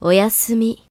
おやすみ。